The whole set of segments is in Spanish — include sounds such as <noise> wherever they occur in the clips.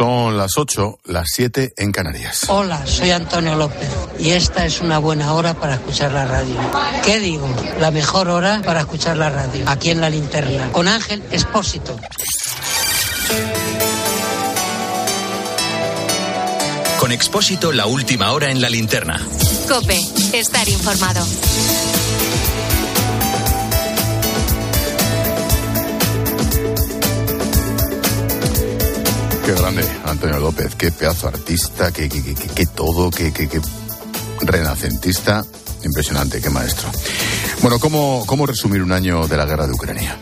Son las 8, las 7 en Canarias. Hola, soy Antonio López y esta es una buena hora para escuchar la radio. ¿Qué digo? La mejor hora para escuchar la radio, aquí en la linterna, con Ángel Expósito. Con Expósito, la última hora en la linterna. Cope, estar informado. Qué grande, Antonio López, qué pedazo artista, qué, qué, qué, qué todo, qué, renacentista. Impresionante, qué maestro. Bueno, ¿cómo, ¿cómo resumir un año de la guerra de Ucrania?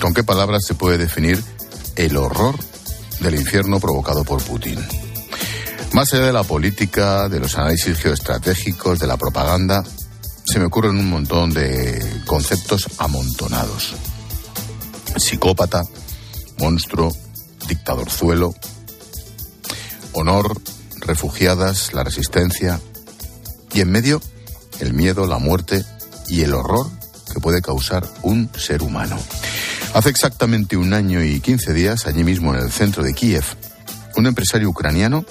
¿Con qué palabras se puede definir el horror del infierno provocado por Putin? Más allá de la política, de los análisis geoestratégicos, de la propaganda, se me ocurren un montón de conceptos amontonados. Psicópata, monstruo, dictadorzuelo, honor, refugiadas, la resistencia y en medio el miedo, la muerte y el horror que puede causar un ser humano. Hace exactamente un año y quince días, allí mismo en el centro de Kiev, un empresario ucraniano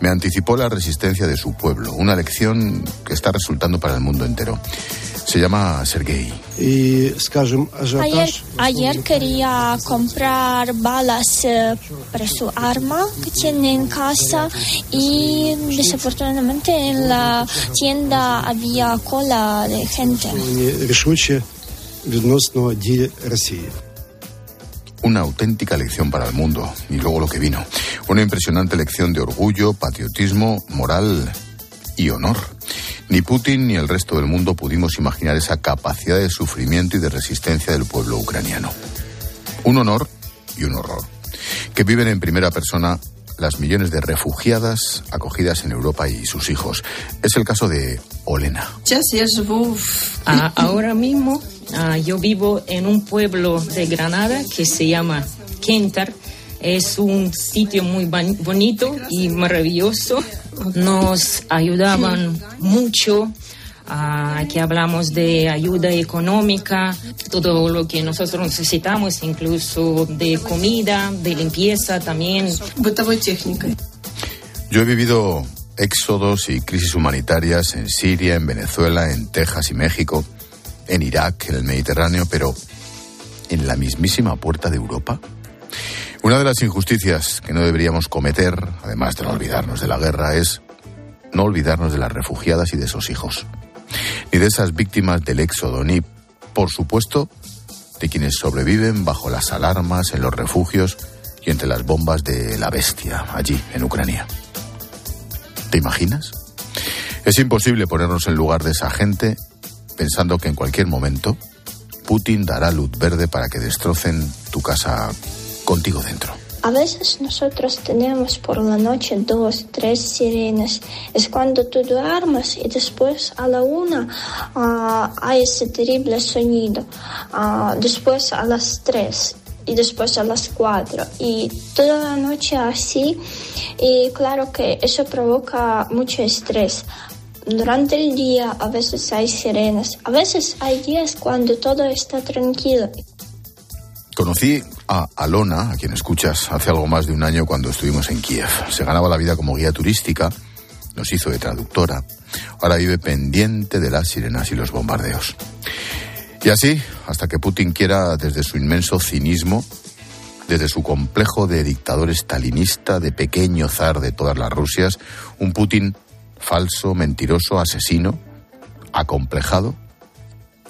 me anticipó la resistencia de su pueblo, una lección que está resultando para el mundo entero. Se llama Sergei. Ayer, ayer quería comprar balas eh, para su arma que tiene en casa y desafortunadamente en la tienda había cola de gente. Una auténtica lección para el mundo y luego lo que vino. Una impresionante lección de orgullo, patriotismo, moral y honor. Ni Putin ni el resto del mundo pudimos imaginar esa capacidad de sufrimiento y de resistencia del pueblo ucraniano. Un honor y un horror, que viven en primera persona las millones de refugiadas acogidas en Europa y sus hijos. Es el caso de Olena. Ah, ahora mismo ah, yo vivo en un pueblo de Granada que se llama Kentar. Es un sitio muy bonito y maravilloso. Nos ayudaban mucho. ah, aquí hablamos de ayuda económica, todo lo que nosotros necesitamos, incluso de comida, de limpieza también. Yo he vivido éxodos y crisis humanitarias en Siria, en Venezuela, en Texas y México, en Irak, en el Mediterráneo, pero en la mismísima puerta de Europa. Una de las injusticias que no deberíamos cometer, además de no olvidarnos de la guerra, es no olvidarnos de las refugiadas y de sus hijos, ni de esas víctimas del éxodo, ni, por supuesto, de quienes sobreviven bajo las alarmas en los refugios y entre las bombas de la bestia, allí, en Ucrania. ¿Te imaginas? Es imposible ponernos en lugar de esa gente pensando que en cualquier momento Putin dará luz verde para que destrocen tu casa contigo dentro. A veces nosotros tenemos por la noche dos, tres sirenas. Es cuando tú duermes y después a la una ah, hay ese terrible sonido. Ah, después a las tres y después a las cuatro. Y toda la noche así. Y claro que eso provoca mucho estrés. Durante el día a veces hay sirenas. A veces hay días cuando todo está tranquilo. Conocí a Alona, a quien escuchas, hace algo más de un año cuando estuvimos en Kiev. Se ganaba la vida como guía turística, nos hizo de traductora. Ahora vive pendiente de las sirenas y los bombardeos. Y así, hasta que Putin quiera, desde su inmenso cinismo, desde su complejo de dictador estalinista, de pequeño zar de todas las Rusias, un Putin falso, mentiroso, asesino, acomplejado,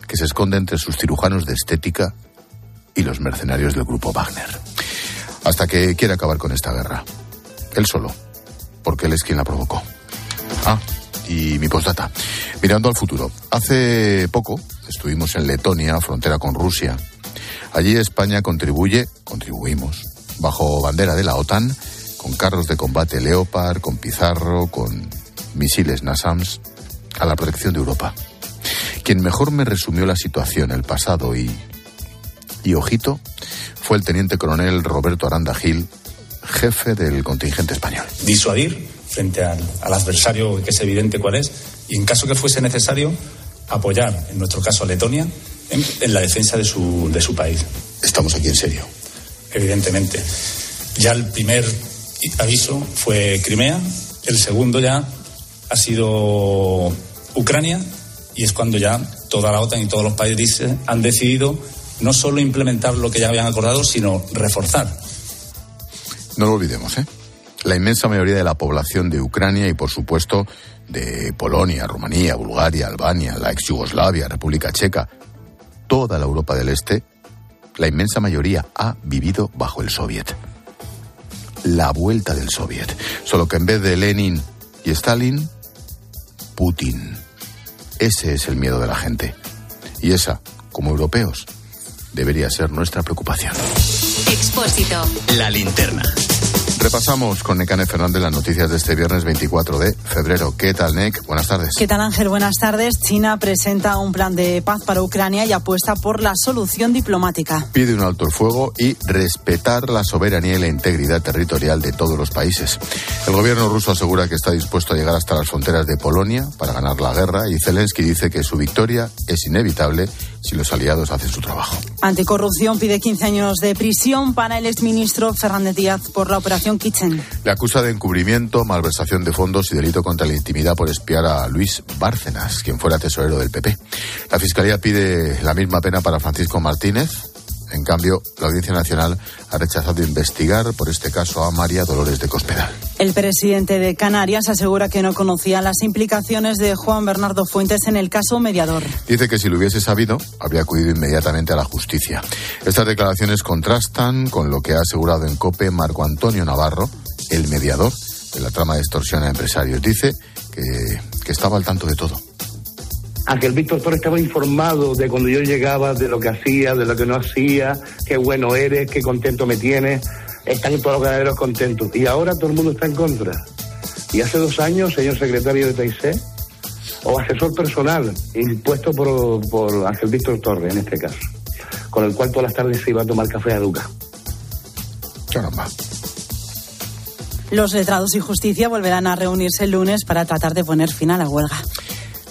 que se esconde entre sus cirujanos de estética y los mercenarios del grupo Wagner. Hasta que quiere acabar con esta guerra. Él solo, porque él es quien la provocó. Ah, y mi postdata. Mirando al futuro. Hace poco estuvimos en Letonia, frontera con Rusia. Allí España contribuye, contribuimos, bajo bandera de la OTAN, con carros de combate Leopard, con Pizarro, con misiles NASAMS, a la protección de Europa. Quien mejor me resumió la situación, el pasado y, y ojito, fue el teniente coronel Roberto Aranda Gil, jefe del contingente español. disuadir frente al, al adversario que es evidente cuál es y en caso que fuese necesario apoyar, en nuestro caso a Letonia, en, en la defensa de su, de su país. Estamos aquí en serio. Evidentemente. Ya el primer aviso fue Crimea, el segundo ya ha sido Ucrania y es cuando ya toda la OTAN y todos los países han decidido no solo implementar lo que ya habían acordado, sino reforzar. No lo olvidemos, ¿eh? La inmensa mayoría de la población de Ucrania y, por supuesto, de Polonia, Rumanía, Bulgaria, Albania, la ex Yugoslavia, República Checa, toda la Europa del Este, la inmensa mayoría ha vivido bajo el Soviet. La vuelta del Soviet. Solo que en vez de Lenin y Stalin, Putin. Ese es el miedo de la gente. Y esa, como europeos, debería ser nuestra preocupación. Expósito. La linterna. Repasamos con Necane Fernández las noticias de este viernes 24 de febrero. ¿Qué tal, Nec? Buenas tardes. ¿Qué tal, Ángel? Buenas tardes. China presenta un plan de paz para Ucrania y apuesta por la solución diplomática. Pide un alto el fuego y respetar la soberanía y la integridad territorial de todos los países. El gobierno ruso asegura que está dispuesto a llegar hasta las fronteras de Polonia para ganar la guerra y Zelensky dice que su victoria es inevitable si los aliados hacen su trabajo. Anticorrupción pide 15 años de prisión para el exministro Fernández Díaz por la operación Kitchen. Le acusa de encubrimiento, malversación de fondos y delito contra la intimidad por espiar a Luis Bárcenas, quien fuera tesorero del PP. La Fiscalía pide la misma pena para Francisco Martínez. En cambio, la Audiencia Nacional ha rechazado investigar por este caso a María Dolores de Cospedal. El presidente de Canarias asegura que no conocía las implicaciones de Juan Bernardo Fuentes en el caso mediador. Dice que si lo hubiese sabido, habría acudido inmediatamente a la justicia. Estas declaraciones contrastan con lo que ha asegurado en COPE Marco Antonio Navarro, el mediador de la trama de extorsión a empresarios. Dice que, que estaba al tanto de todo. Ángel Víctor Torres estaba informado de cuando yo llegaba, de lo que hacía, de lo que no hacía, qué bueno eres, qué contento me tienes. Están todos los ganaderos contentos. Y ahora todo el mundo está en contra. Y hace dos años, señor secretario de TIC, o asesor personal, impuesto por, por Ángel Víctor Torres en este caso, con el cual todas las tardes se iba a tomar café a Duca. Caramba. Los letrados y justicia volverán a reunirse el lunes para tratar de poner fin a la huelga.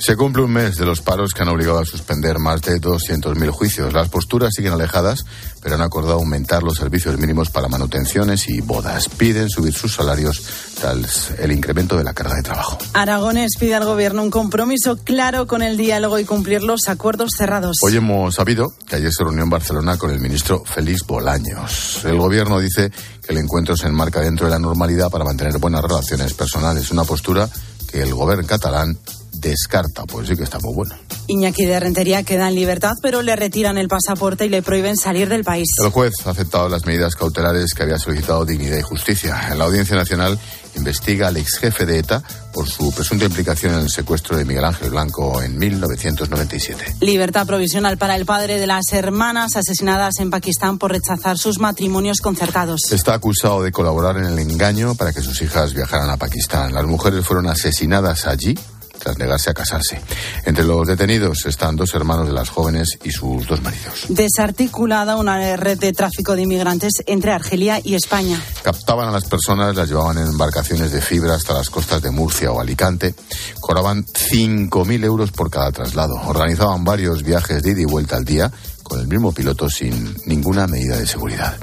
Se cumple un mes de los paros que han obligado a suspender más de 200.000 juicios. Las posturas siguen alejadas, pero han acordado aumentar los servicios mínimos para manutenciones y bodas. Piden subir sus salarios tras el incremento de la carga de trabajo. Aragones pide al gobierno un compromiso claro con el diálogo y cumplir los acuerdos cerrados. Hoy hemos sabido que ayer se reunió en Barcelona con el ministro Félix Bolaños. El gobierno dice que el encuentro se enmarca dentro de la normalidad para mantener buenas relaciones personales. Una postura que el gobierno catalán descarta, pues sí que está muy bueno. Iñaki de Rentería queda en libertad, pero le retiran el pasaporte y le prohíben salir del país. El juez ha aceptado las medidas cautelares que había solicitado Dignidad y Justicia. En la Audiencia Nacional investiga al ex jefe de ETA por su presunta implicación en el secuestro de Miguel Ángel Blanco en 1997. Libertad provisional para el padre de las hermanas asesinadas en Pakistán por rechazar sus matrimonios concertados. Está acusado de colaborar en el engaño para que sus hijas viajaran a Pakistán. Las mujeres fueron asesinadas allí tras negarse a casarse. Entre los detenidos están dos hermanos de las jóvenes y sus dos maridos. Desarticulada una red de tráfico de inmigrantes entre Argelia y España. Captaban a las personas, las llevaban en embarcaciones de fibra hasta las costas de Murcia o Alicante. Cobraban 5.000 euros por cada traslado. Organizaban varios viajes de ida y vuelta al día con el mismo piloto sin ninguna medida de seguridad.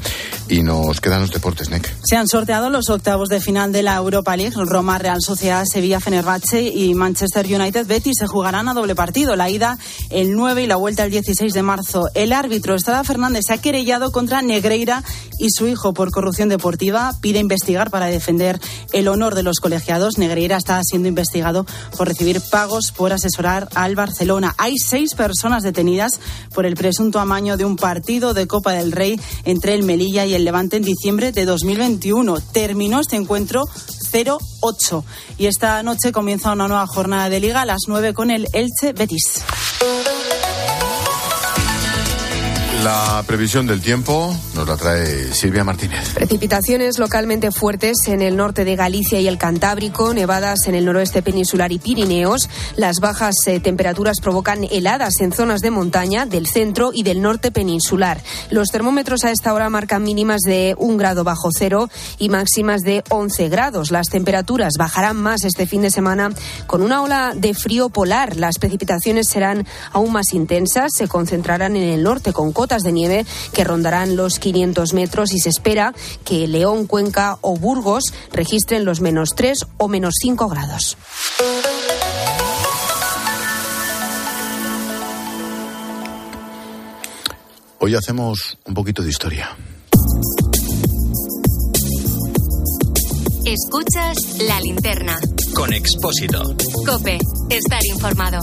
Y nos quedan los deportes, NEC. Se han sorteado los octavos de final de la Europa League. Roma, Real Sociedad, Sevilla, Fenerbahce y Manchester United Betis se jugarán a doble partido. La ida el 9 y la vuelta el 16 de marzo. El árbitro Estrada Fernández se ha querellado contra Negreira y su hijo por corrupción deportiva. Pide investigar para defender el honor de los colegiados. Negreira está siendo investigado por recibir pagos por asesorar al Barcelona. Hay seis personas detenidas por el presunto amaño de un partido de Copa del Rey entre el Melilla y el Levante en diciembre de 2021. Terminó este encuentro 0-8 y esta noche comienza una nueva jornada de liga a las 9 con el Elche Betis. La previsión del tiempo nos la trae Silvia Martínez. Precipitaciones localmente fuertes en el norte de Galicia y el Cantábrico, nevadas en el noroeste peninsular y Pirineos. Las bajas eh, temperaturas provocan heladas en zonas de montaña del centro y del norte peninsular. Los termómetros a esta hora marcan mínimas de un grado bajo cero y máximas de 11 grados. Las temperaturas bajarán más este fin de semana con una ola de frío polar. Las precipitaciones serán aún más intensas, se concentrarán en el norte con cotas cotas de nieve que rondarán los 500 metros y se espera que León, Cuenca o Burgos registren los menos 3 o menos 5 grados. Hoy hacemos un poquito de historia. Escuchas la linterna. Con Expósito. Cope, estar informado.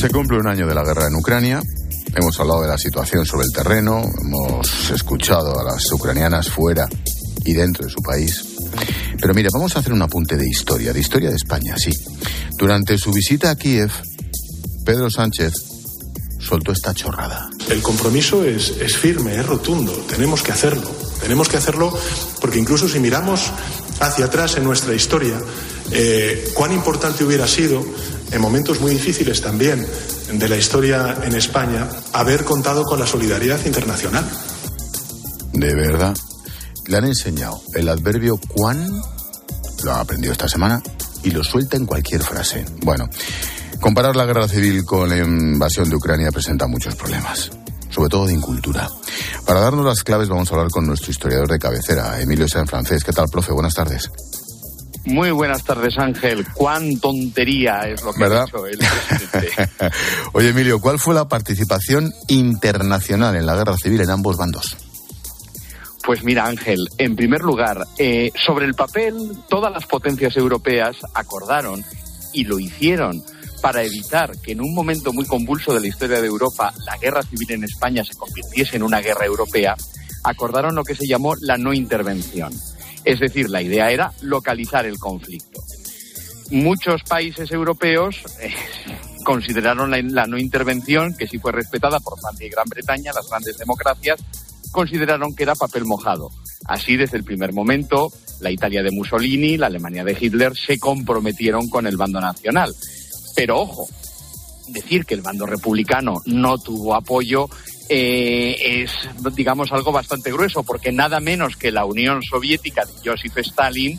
Se cumple un año de la guerra en Ucrania. Hemos hablado de la situación sobre el terreno, hemos escuchado a las ucranianas fuera y dentro de su país. Pero mire, vamos a hacer un apunte de historia, de historia de España, sí. Durante su visita a Kiev, Pedro Sánchez soltó esta chorrada. El compromiso es, es firme, es rotundo, tenemos que hacerlo. Tenemos que hacerlo porque incluso si miramos hacia atrás en nuestra historia, eh, cuán importante hubiera sido, en momentos muy difíciles también de la historia en España, haber contado con la solidaridad internacional. De verdad. Le han enseñado el adverbio cuán, lo ha aprendido esta semana, y lo suelta en cualquier frase. Bueno, comparar la guerra civil con la invasión de Ucrania presenta muchos problemas sobre todo de incultura. Para darnos las claves vamos a hablar con nuestro historiador de cabecera, Emilio San Francés. ¿Qué tal, profe? Buenas tardes. Muy buenas tardes, Ángel. Cuán tontería es lo que ha dicho el presidente. <laughs> Oye, Emilio, ¿cuál fue la participación internacional en la guerra civil en ambos bandos? Pues mira, Ángel, en primer lugar, eh, sobre el papel, todas las potencias europeas acordaron y lo hicieron para evitar que en un momento muy convulso de la historia de Europa la guerra civil en España se convirtiese en una guerra europea, acordaron lo que se llamó la no intervención. Es decir, la idea era localizar el conflicto. Muchos países europeos eh, consideraron la, no intervención, que sí fue respetada por Francia y Gran Bretaña, las grandes democracias, consideraron que era papel mojado. Así, desde el primer momento, la Italia de Mussolini, la Alemania de Hitler se comprometieron con el bando nacional. Pero ojo, decir que el bando republicano no tuvo apoyo eh, es, digamos, algo bastante grueso, porque nada menos que la Unión Soviética de Joseph Stalin,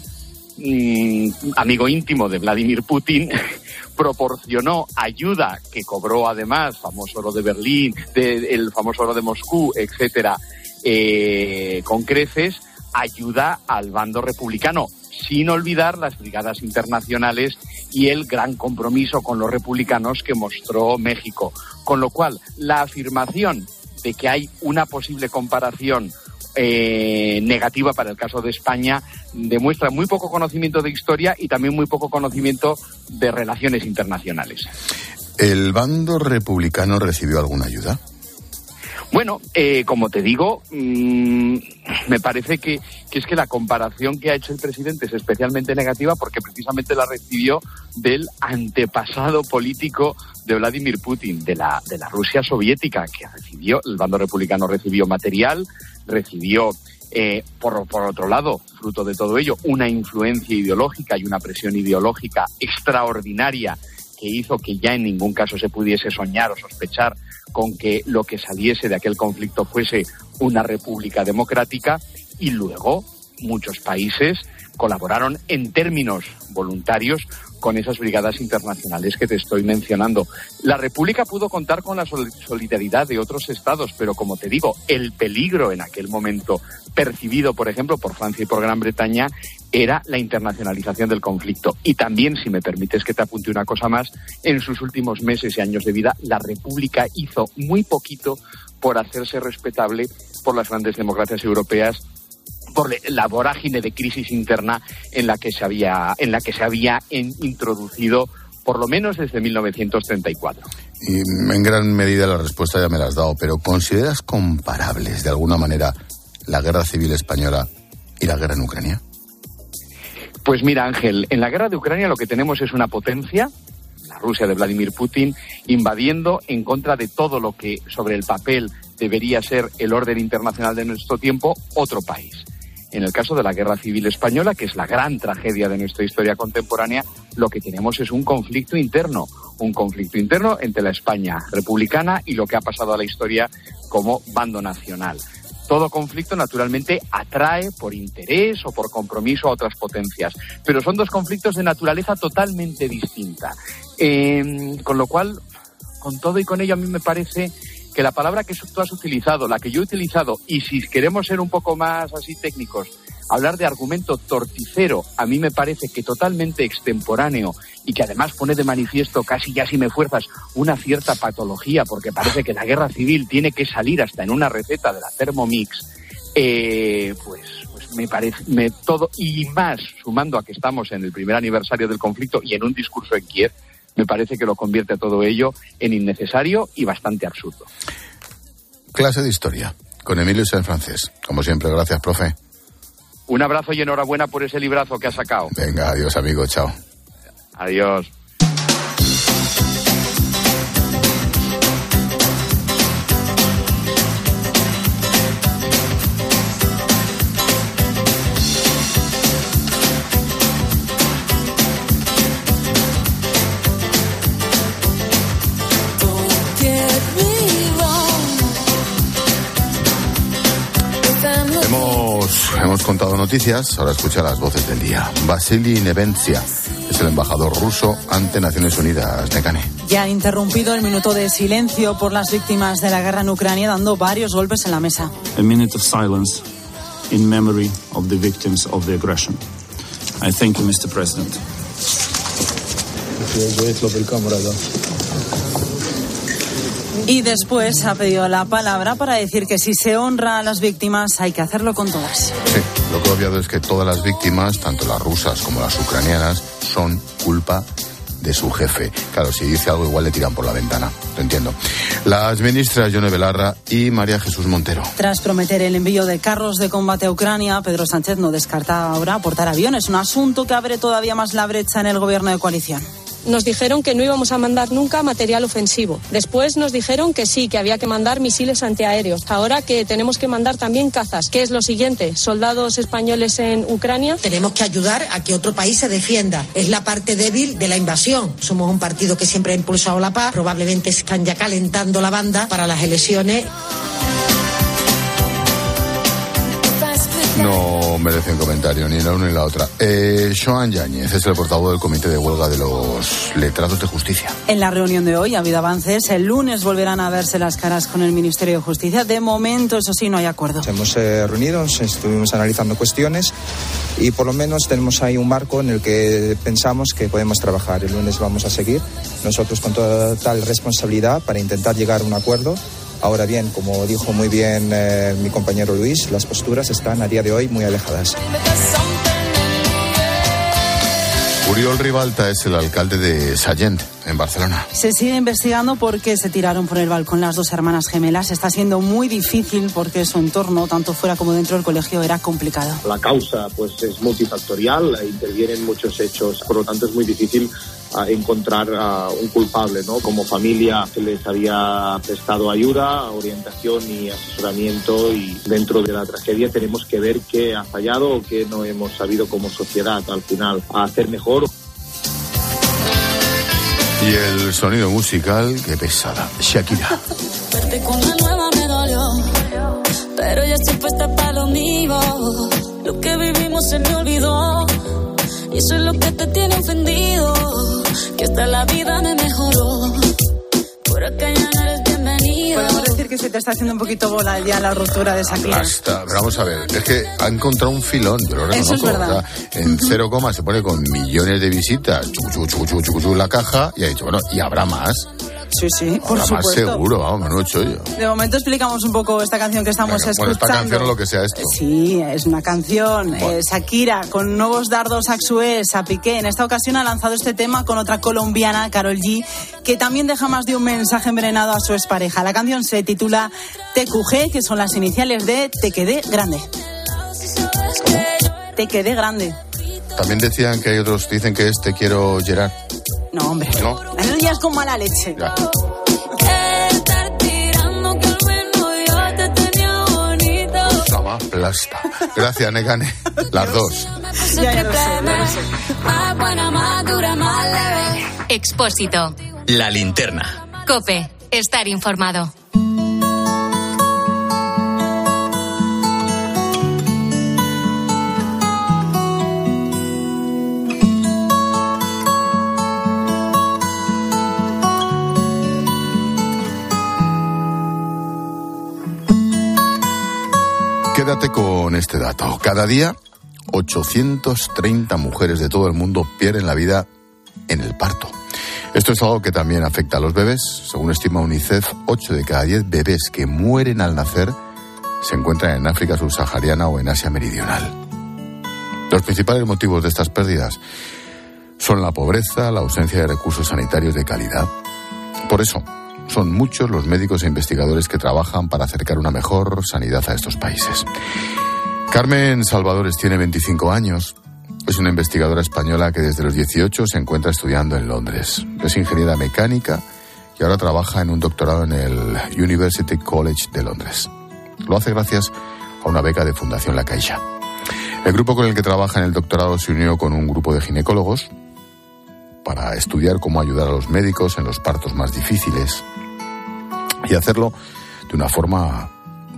mm, amigo íntimo de Vladimir Putin, <laughs> proporcionó ayuda que cobró además famoso oro de Berlín, el famoso oro de Moscú, etcétera, eh, con creces, ayuda al bando republicano sin olvidar las brigadas internacionales y el gran compromiso con los republicanos que mostró México. Con lo cual, la afirmación de que hay una posible comparación eh, negativa para el caso de España demuestra muy poco conocimiento de historia y también muy poco conocimiento de relaciones internacionales. ¿El bando republicano recibió alguna ayuda? Bueno, eh, como te digo, mmm, me parece que, que, es que la comparación que ha hecho el presidente es especialmente negativa porque precisamente la recibió del antepasado político de Vladimir Putin, de la, de la Rusia soviética, que recibió, el bando republicano recibió material, recibió eh, por, por, otro lado, fruto de todo ello, una influencia ideológica y una presión ideológica extraordinaria que hizo que ya en ningún caso se pudiese soñar o sospechar con que lo que saliese de aquel conflicto fuese una república democrática y luego muchos países colaboraron en términos voluntarios con esas brigadas internacionales que te estoy mencionando. La República pudo contar con la solidaridad de otros estados, pero como te digo, el peligro en aquel momento percibido, por ejemplo, por Francia y por Gran Bretaña era la internacionalización del conflicto. Y también, si me permites que te apunte una cosa más, en sus últimos meses y años de vida, la República hizo muy poquito por hacerse respetable por las grandes democracias europeas por la vorágine de crisis interna en la que se había, en la que se había introducido por lo menos desde 1934. Y en gran medida la respuesta ya me la has dado, pero ¿consideras comparables de alguna manera la guerra civil española y la guerra en Ucrania? Pues mira, Ángel, en la guerra de Ucrania lo que tenemos es una potencia, la Rusia de Vladimir Putin, invadiendo en contra de todo lo que sobre el papel debería ser el orden internacional de nuestro tiempo, otro país. En el caso de la Guerra Civil Española, que es la gran tragedia de nuestra historia contemporánea, lo que tenemos es un conflicto interno, un conflicto interno entre la España republicana y lo que ha pasado a la historia como bando nacional. Todo conflicto, naturalmente, atrae por interés o por compromiso a otras potencias, pero son dos conflictos de naturaleza totalmente distinta. Eh, con lo cual, con todo y con ello, a mí me parece que la palabra que tú has utilizado, la que yo he utilizado, y si queremos ser un poco más así técnicos, hablar de argumento torticero, a mí me parece que totalmente extemporáneo y que además pone de manifiesto casi ya si me fuerzas una cierta patología, porque parece que la guerra civil tiene que salir hasta en una receta de la Thermomix, eh, pues, pues me parece todo y más sumando a que estamos en el primer aniversario del conflicto y en un discurso en Kiev, me parece que lo convierte todo ello en innecesario y bastante absurdo. Clase de historia con Emilio San Francés. Como siempre, gracias, profe. Un abrazo y enhorabuena por ese librazo que ha sacado. Venga, adiós, amigo, chao. Adiós. Hemos, contado noticias, ahora escucha las voces del día. Vasily Nevencia es el embajador ruso ante Naciones Unidas, Nekane. Ya ha interrumpido el minuto de silencio por las víctimas de la guerra en Ucrania, dando varios golpes en la mesa. A minute of silence in memory of the victims of the aggression. I thank you, Mr. President. Y después ha pedido la palabra para decir que si se honra a las víctimas hay que hacerlo con todas. Sí, lo que he obviado es que todas las víctimas, tanto las rusas como las ucranianas, son culpa de su jefe. Claro, si dice algo igual le tiran por la ventana, lo entiendo. Las ministras Yone Belarra y María Jesús Montero. Tras prometer el envío de carros de combate a Ucrania, Pedro Sánchez no descarta ahora aportar aviones, un asunto que abre todavía más la brecha en el gobierno de coalición nos dijeron que no íbamos a mandar nunca material ofensivo. Después nos dijeron que sí, que había que mandar misiles antiaéreos. Ahora que tenemos que mandar también cazas. ¿Qué es lo siguiente? Soldados españoles en Ucrania. Tenemos que ayudar a que otro país se defienda. Es la parte débil de la invasión. Somos un partido que siempre ha impulsado la paz. Probablemente están ya calentando la banda para las elecciones. No merecen comentario ni la una ni la otra. Eh, Joan Yáñez es el portavoz del Comité de Huelga de los Letrados de Justicia. En la reunión de hoy ha habido avances. El lunes volverán a verse las caras con el Ministerio de Justicia. De momento, eso sí, no hay acuerdo. Hemos eh, reunido, estuvimos analizando cuestiones y por lo menos tenemos ahí un marco en el que pensamos que podemos trabajar. El lunes vamos a seguir nosotros con toda tal responsabilidad para intentar llegar a un acuerdo Ahora bien, como dijo muy bien eh, mi compañero Luis, las posturas están a día de hoy muy alejadas. Uriol Ribalta es el alcalde de Sallent, en Barcelona. Se sigue investigando por qué se tiraron por el balcón las dos hermanas gemelas. Está siendo muy difícil porque su entorno, tanto fuera como dentro del colegio, era complicado. La causa pues es multifactorial, intervienen muchos hechos, por lo tanto es muy difícil a encontrar a un culpable, ¿no? Como familia se les había prestado ayuda, orientación y asesoramiento y dentro de la tragedia tenemos que ver qué ha fallado o qué no hemos sabido como sociedad al final a hacer mejor. Y el sonido musical, qué pesada, Shakira. <laughs> pero ya estoy puesta para lo mío. Lo que vivimos se me olvidó. Y eso es lo que te tiene ofendido. Que hasta la vida me mejoró. Por acá ya no eres bienvenido. Podemos decir que se te está haciendo un poquito bola ya la ruptura de Shakira. Basta, pero vamos a ver. Es que ha encontrado un filón, yo lo reconozco. Eso es verdad. O sea, en cero coma se pone con millones de visitas, chucu, chucu, chucu, chucu, chucu, la caja, y ha dicho, bueno, y habrá más. Sí, sí, por Habrá más supuesto. seguro, vamos, chollo. De momento explicamos un poco esta canción que estamos Venga, bueno, escuchando. esta canción o lo que sea esto. Sí, es una canción. eh, Shakira con nuevos dardos a a Piqué. En esta ocasión ha lanzado este tema con otra colombiana, Carol G, que también deja más de un mensaje envenenado a su expareja. La canción se titula TQG, que son las iniciales de Te quedé grande. Te quedé grande. También decían que hay otros, dicen que es Te quiero Gerard. No, hombre. No. Es con mala leche. Ya. Plasta. Gracias, Negane. Las dos. Ya, ya lo sé, ya lo sé. Más buena, más dura, más leve. Expósito. La linterna. Cope. Estar informado. Este dato. Cada día, 830 mujeres de todo el mundo pierden la vida en el parto. Esto es algo que también afecta a los bebés. Según estima UNICEF, 8 de cada 10 bebés que mueren al nacer se encuentran en África subsahariana o en Asia Meridional. Los principales motivos de estas pérdidas son la pobreza, la ausencia de recursos sanitarios de calidad. Por eso, son muchos los médicos e investigadores que trabajan para acercar una mejor sanidad a estos países. Carmen Salvadores tiene 25 años. Es una investigadora española que desde los 18 se encuentra estudiando en Londres. Es ingeniera mecánica y ahora trabaja en un doctorado en el University College de Londres. Lo hace gracias a una beca de Fundación La Caixa. El grupo con el que trabaja en el doctorado se unió con un grupo de ginecólogos para estudiar cómo ayudar a los médicos en los partos más difíciles y hacerlo de una forma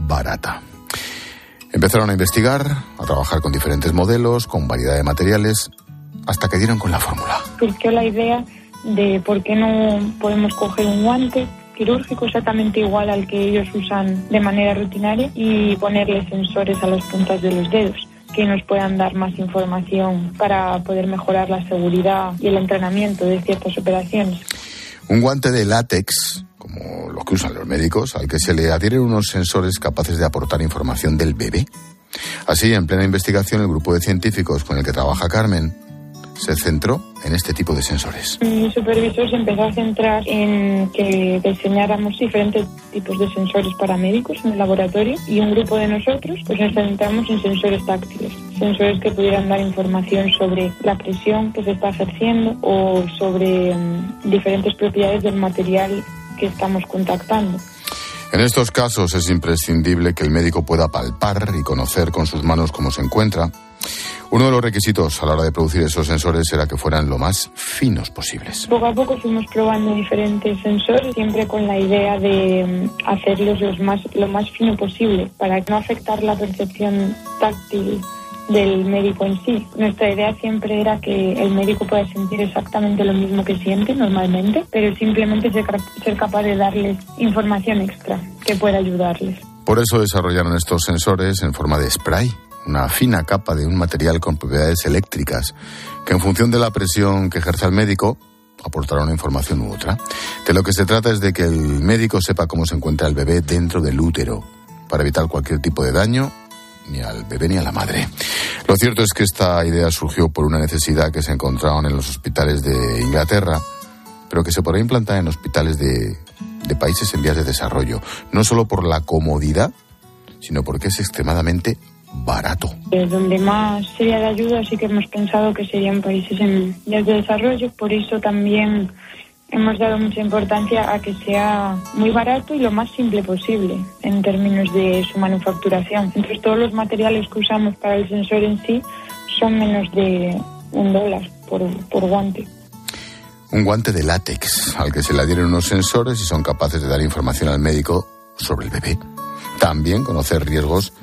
barata. Empezaron a investigar, a trabajar con diferentes modelos, con variedad de materiales, hasta que dieron con la fórmula. Surgió la idea de por qué no podemos coger un guante quirúrgico exactamente igual al que ellos usan de manera rutinaria y ponerle sensores a las puntas de los dedos que nos puedan dar más información para poder mejorar la seguridad y el entrenamiento de ciertas operaciones. Un guante de látex, como los que usan los médicos, al que se le adhieren unos sensores capaces de aportar información del bebé. Así, en plena investigación, el grupo de científicos con el que trabaja Carmen se centró en este tipo de sensores. Mi supervisor se empezó a centrar en que diseñáramos diferentes tipos de sensores para médicos en el laboratorio y un grupo de nosotros pues nos centramos en sensores táctiles, sensores que pudieran dar información sobre la presión que se está ejerciendo o sobre mm, diferentes propiedades del material que estamos contactando. En estos casos es imprescindible que el médico pueda palpar y conocer con sus manos cómo se encuentra. Uno de los requisitos a la hora de producir esos sensores era que fueran lo más finos posibles. Poco a poco fuimos probando diferentes sensores, siempre con la idea de mm, hacerlos los más, lo más fino posible, para no afectar la percepción táctil del médico en sí. Nuestra idea siempre era que el médico pueda sentir exactamente lo mismo que siente normalmente, pero simplemente ser, capaz de darles información extra que pueda ayudarles. Por eso desarrollaron estos sensores en forma de spray, una fina capa de un material con propiedades eléctricas, que en función de la presión que ejerce el médico, aportará una información u otra. De lo que se trata es de que el médico sepa cómo se encuentra el bebé dentro del útero, para evitar cualquier tipo de daño ni al bebé ni a la madre. Lo cierto es que esta idea surgió por una necesidad que se encontraban en los hospitales de Inglaterra, pero que se podrá implantar en hospitales de, de países en vías de desarrollo, no solo por la comodidad, sino porque es extremadamente barato. Donde más sería de ayuda sí que hemos pensado que serían países en vías de desarrollo, por eso también hemos dado mucha importancia a que sea muy barato y lo más simple posible en términos de su manufacturación. Entonces todos los materiales que usamos para el sensor en sí son menos de un dólar por, por guante. Un guante de látex al que se le adhieren unos sensores y son capaces de dar información al médico sobre el bebé. También conocer riesgos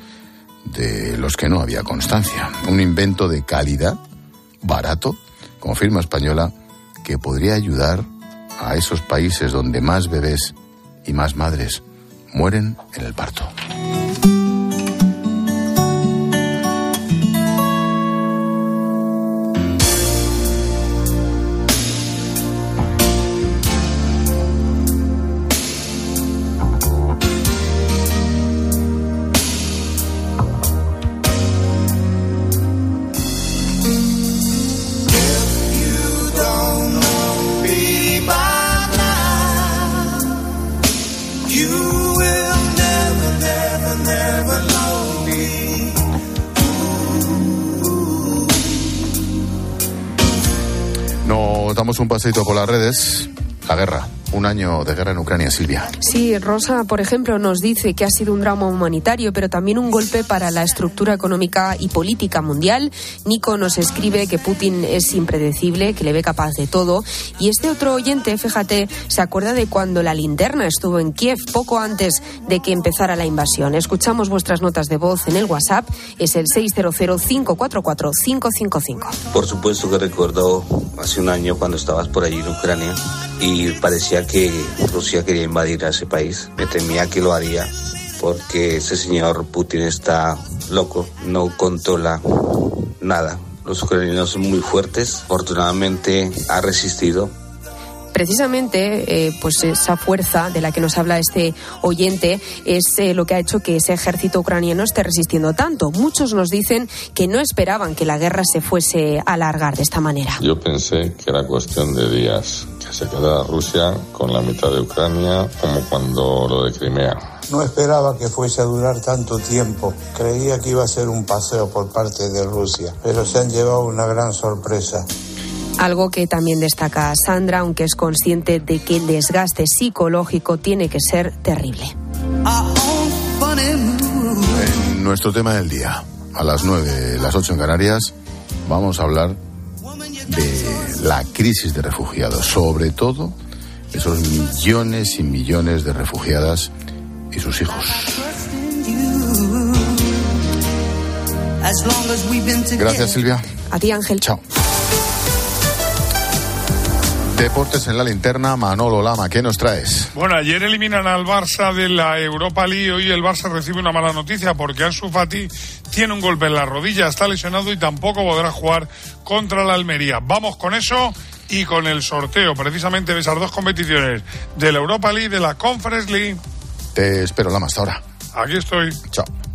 de los que no había constancia. Un invento de calidad, barato, como firma española, que podría ayudar a esos países donde más bebés y más madres mueren en el parto. Año de guerra en Ucrania, Silvia. Sí, Rosa, por ejemplo, nos dice que ha sido un drama humanitario, pero también un golpe para la estructura económica y política mundial. Nico nos escribe que Putin es impredecible, que le ve capaz de todo. Y este otro oyente, fíjate, se acuerda de cuando la linterna estuvo en Kiev poco antes de que empezara la invasión. Escuchamos vuestras notas de voz en el WhatsApp, es el 600-544-555. Por supuesto que recuerdo hace un año cuando estabas por allí en Ucrania y parecía que Rusia quería invadir a ese país. Me temía que lo haría porque ese señor Putin está loco, no controla nada. Los ucranianos son muy fuertes, afortunadamente ha resistido precisamente eh, pues esa fuerza de la que nos habla este oyente es eh, lo que ha hecho que ese ejército ucraniano esté resistiendo tanto. Muchos nos dicen que no esperaban que la guerra se fuese a alargar de esta manera. Yo pensé que era cuestión de días, que se quedara Rusia con la mitad de Ucrania como cuando lo de Crimea. No esperaba que fuese a durar tanto tiempo. Creía que iba a ser un paseo por parte de Rusia, pero se han llevado una gran sorpresa. Algo que también destaca Sandra, aunque es consciente de que el desgaste psicológico tiene que ser terrible. En nuestro tema del día, a las 9, las 8 en Canarias, vamos a hablar de la crisis de refugiados, sobre todo esos millones y millones de refugiadas y sus hijos. Gracias, Silvia. A ti, Ángel. Chao. Deportes en la linterna, Manolo Lama, ¿qué nos traes? Bueno, ayer eliminan al Barça de la Europa League, hoy el Barça recibe una mala noticia porque Ansu Fati tiene un golpe en la rodilla, está lesionado y tampoco podrá jugar contra la Almería. Vamos con eso y con el sorteo precisamente de esas dos competiciones, de la Europa League y de la Conference League. Te espero, Lama, hasta ahora. Aquí estoy. Chao.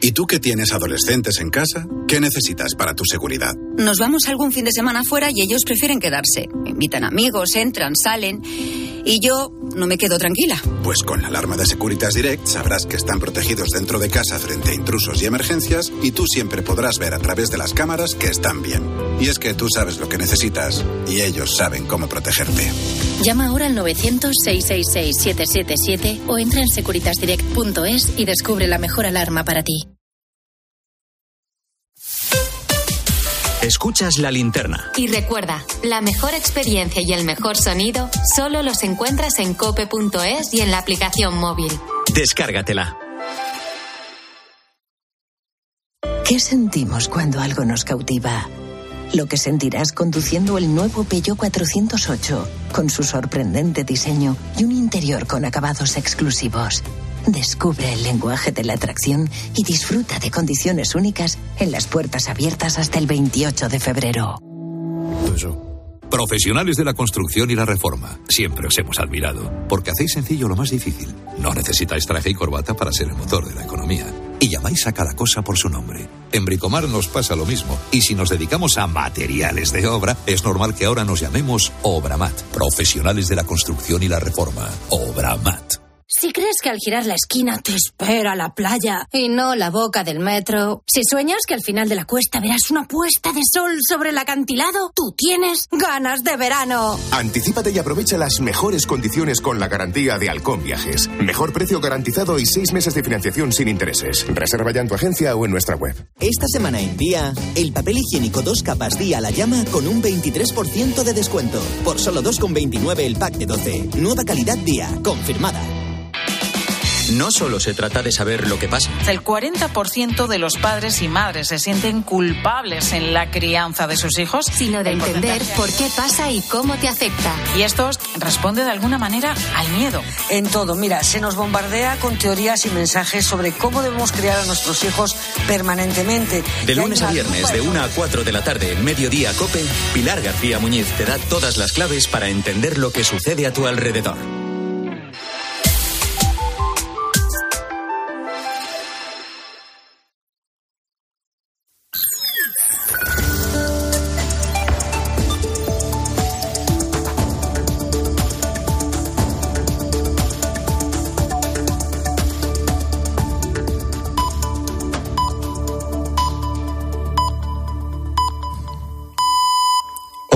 ¿Y tú que tienes adolescentes en casa? ¿Qué necesitas para tu seguridad? Nos vamos algún fin de semana fuera y ellos prefieren quedarse. Invitan amigos, entran, salen. Y yo no me quedo tranquila. Pues con la alarma de Securitas Direct sabrás que están protegidos dentro de casa frente a intrusos y emergencias y tú siempre podrás ver a través de las cámaras que están bien. Y es que tú sabes lo que necesitas y ellos saben cómo protegerte. Llama ahora al 900-666-777 o entra en securitasdirect.es y descubre la mejor alarma para ti. Escuchas la linterna. Y recuerda, la mejor experiencia y el mejor sonido solo los encuentras en cope.es y en la aplicación móvil. Descárgatela. ¿Qué sentimos cuando algo nos cautiva? Lo que sentirás conduciendo el nuevo Peugeot 408, con su sorprendente diseño y un interior con acabados exclusivos. Descubre el lenguaje de la atracción y disfruta de condiciones únicas en las puertas abiertas hasta el 28 de febrero. Profesionales de la construcción y la reforma. Siempre os hemos admirado. Porque hacéis sencillo lo más difícil. No necesitáis traje y corbata para ser el motor de la economía. Y llamáis a cada cosa por su nombre. En Bricomar nos pasa lo mismo. Y si nos dedicamos a materiales de obra, es normal que ahora nos llamemos Obramat. Profesionales de la construcción y la reforma. Obramat. Si crees que al girar la esquina te espera la playa y no la boca del metro, si sueñas que al final de la cuesta verás una puesta de sol sobre el acantilado, tú tienes ganas de verano. Anticípate y aprovecha las mejores condiciones con la garantía de Halcón Viajes. Mejor precio garantizado y seis meses de financiación sin intereses. Reserva ya en tu agencia o en nuestra web. Esta semana en día, el papel higiénico dos capas día a la llama con un 23% de descuento. Por solo 2,29 el pack de 12. Nueva calidad día, confirmada. No solo se trata de saber lo que pasa. El 40% de los padres y madres se sienten culpables en la crianza de sus hijos, sino de entender por qué pasa y cómo te afecta. Y esto responde de alguna manera al miedo. En todo, mira, se nos bombardea con teorías y mensajes sobre cómo debemos criar a nuestros hijos permanentemente. De lunes a viernes, de 1 a 4 de la tarde, en mediodía Cope, Pilar García Muñiz te da todas las claves para entender lo que sucede a tu alrededor.